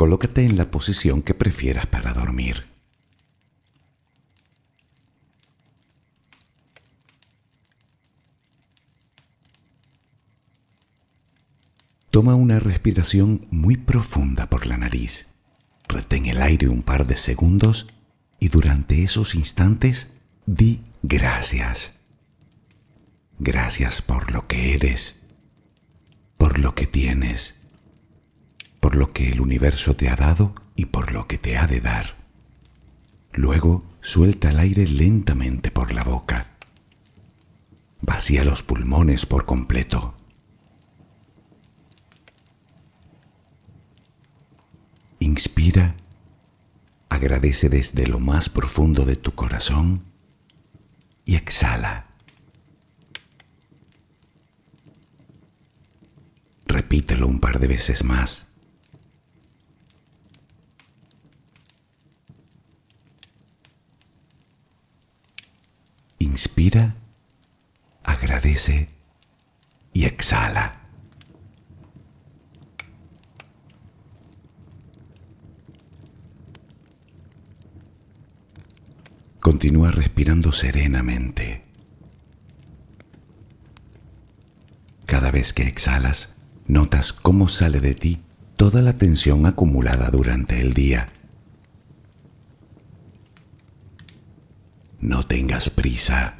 colócate en la posición que prefieras para dormir. Toma una respiración muy profunda por la nariz. Retén el aire un par de segundos y durante esos instantes di gracias. Gracias por lo que eres, por lo que tienes, por lo que el universo te ha dado y por lo que te ha de dar. Luego suelta el aire lentamente por la boca. Vacía los pulmones por completo. Inspira, agradece desde lo más profundo de tu corazón y exhala. Repítelo un par de veces más. Inspira, agradece y exhala. Continúa respirando serenamente. Cada vez que exhalas, notas cómo sale de ti toda la tensión acumulada durante el día. No tengas prisa.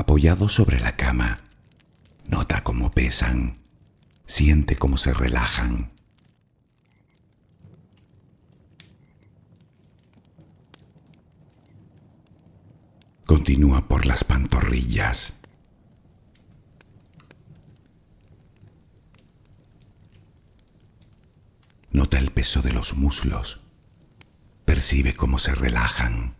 apoyados sobre la cama. Nota cómo pesan, siente cómo se relajan. Continúa por las pantorrillas. Nota el peso de los muslos. Percibe cómo se relajan.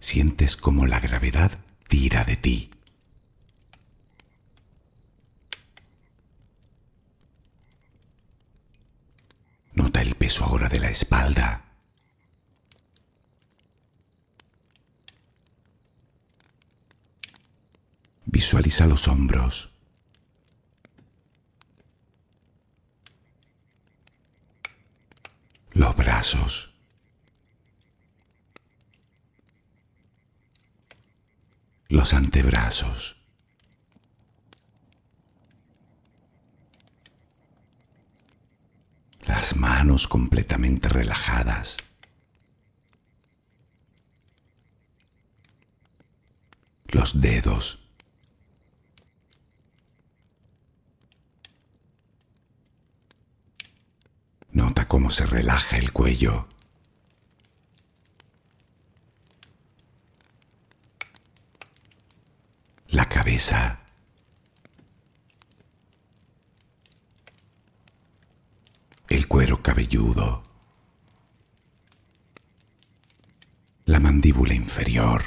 Sientes como la gravedad tira de ti. Nota el peso ahora de la espalda. Visualiza los hombros. Los brazos. Los antebrazos. las manos completamente relajadas. Los dedos. Nota cómo se relaja el cuello. La el cuero cabelludo, la mandíbula inferior,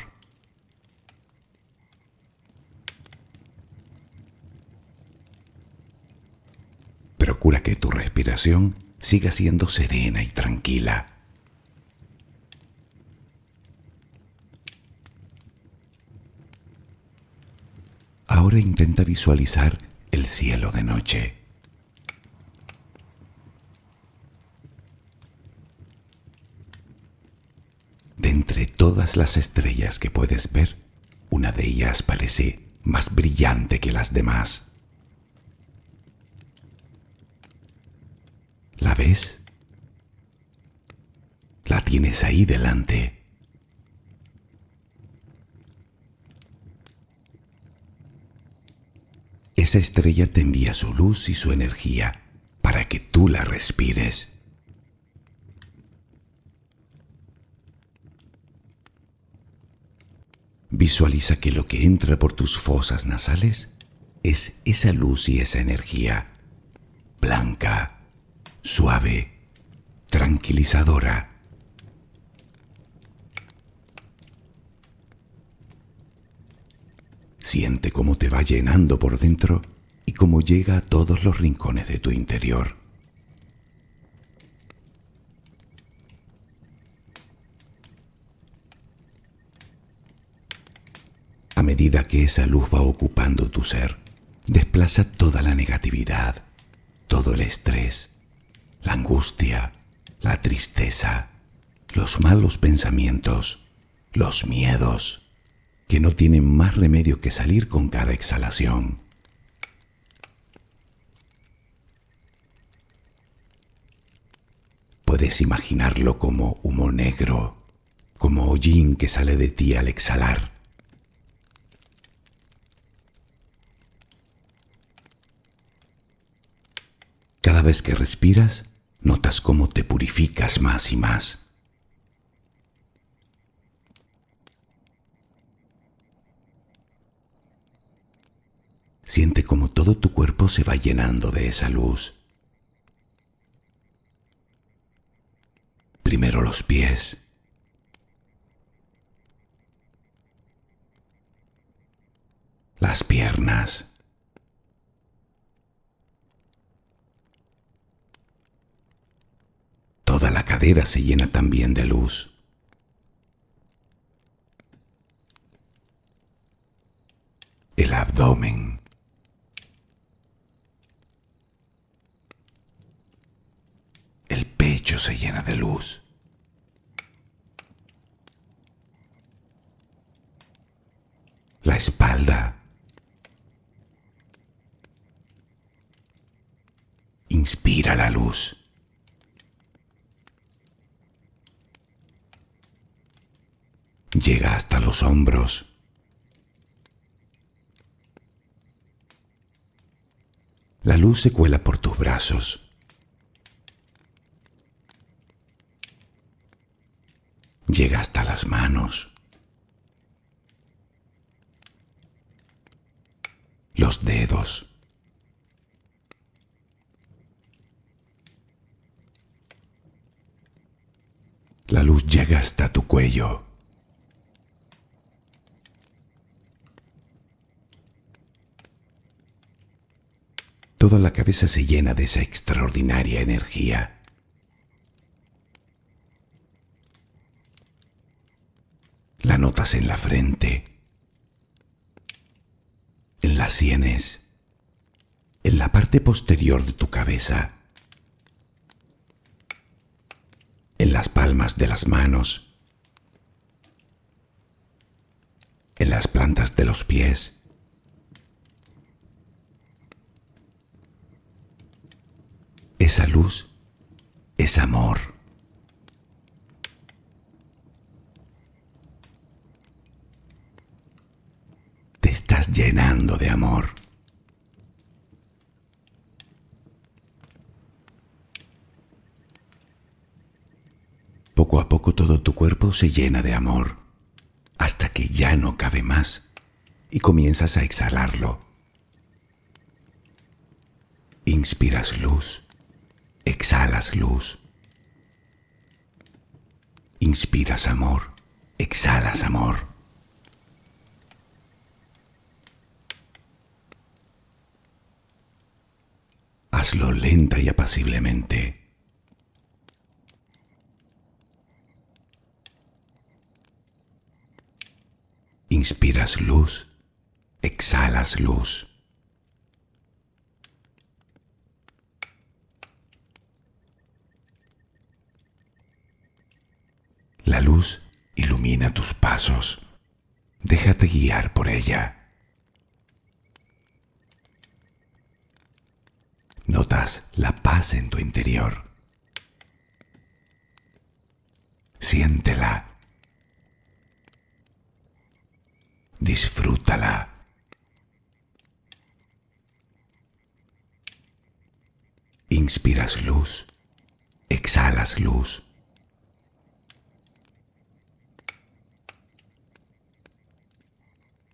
Procura que tu respiración siga siendo serena y tranquila. Ahora intenta visualizar el cielo de noche. De entre todas las estrellas que puedes ver, una de ellas parece más brillante que las demás. ¿La ves? La tienes ahí delante. Esa estrella te envía su luz y su energía para que tú la respires. Visualiza que lo que entra por tus fosas nasales es esa luz y esa energía, blanca, suave, tranquilizadora. Siente cómo te va llenando por dentro y cómo llega a todos los rincones de tu interior. A medida que esa luz va ocupando tu ser, desplaza toda la negatividad, todo el estrés, la angustia, la tristeza, los malos pensamientos, los miedos, que no tienen más remedio que salir con cada exhalación. Puedes imaginarlo como humo negro, como hollín que sale de ti al exhalar Cada vez que respiras, notas cómo te purificas más y más. Siente como todo tu cuerpo se va llenando de esa luz. Primero los pies. Las piernas. Toda la cadera se llena también de luz. El abdomen. Se llena de luz. La espalda. Inspira la luz. llega hasta los hombros. La luz se cuela por tus brazos. Llega hasta las manos. Los dedos. La luz llega hasta tu cuello. Toda la cabeza se llena de esa extraordinaria energía. La notas en la frente, en las sienes, en la parte posterior de tu cabeza, en las palmas de las manos, en las plantas de los pies Esa luz es amor. Te llenando de amor. Poco a poco todo tu cuerpo se llena de amor, hasta que ya no cabe más y comienzas a exhalarlo. Inspiras luz exhalas luz. Inspiras amor, exhalas amor. Hazlo lenta y apaciblemente. Inspiras luz, exhalas luz. La luz ilumina tus pasos, Déjate guiar por ella. Notas la paz en tu interior. Siéntela. Disfrútala. Inspiras luz, exhalas luz.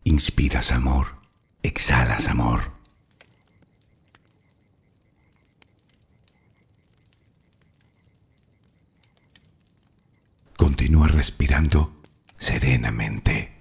Inspiras amor, exhalas amor. Continúa respirando serenamente.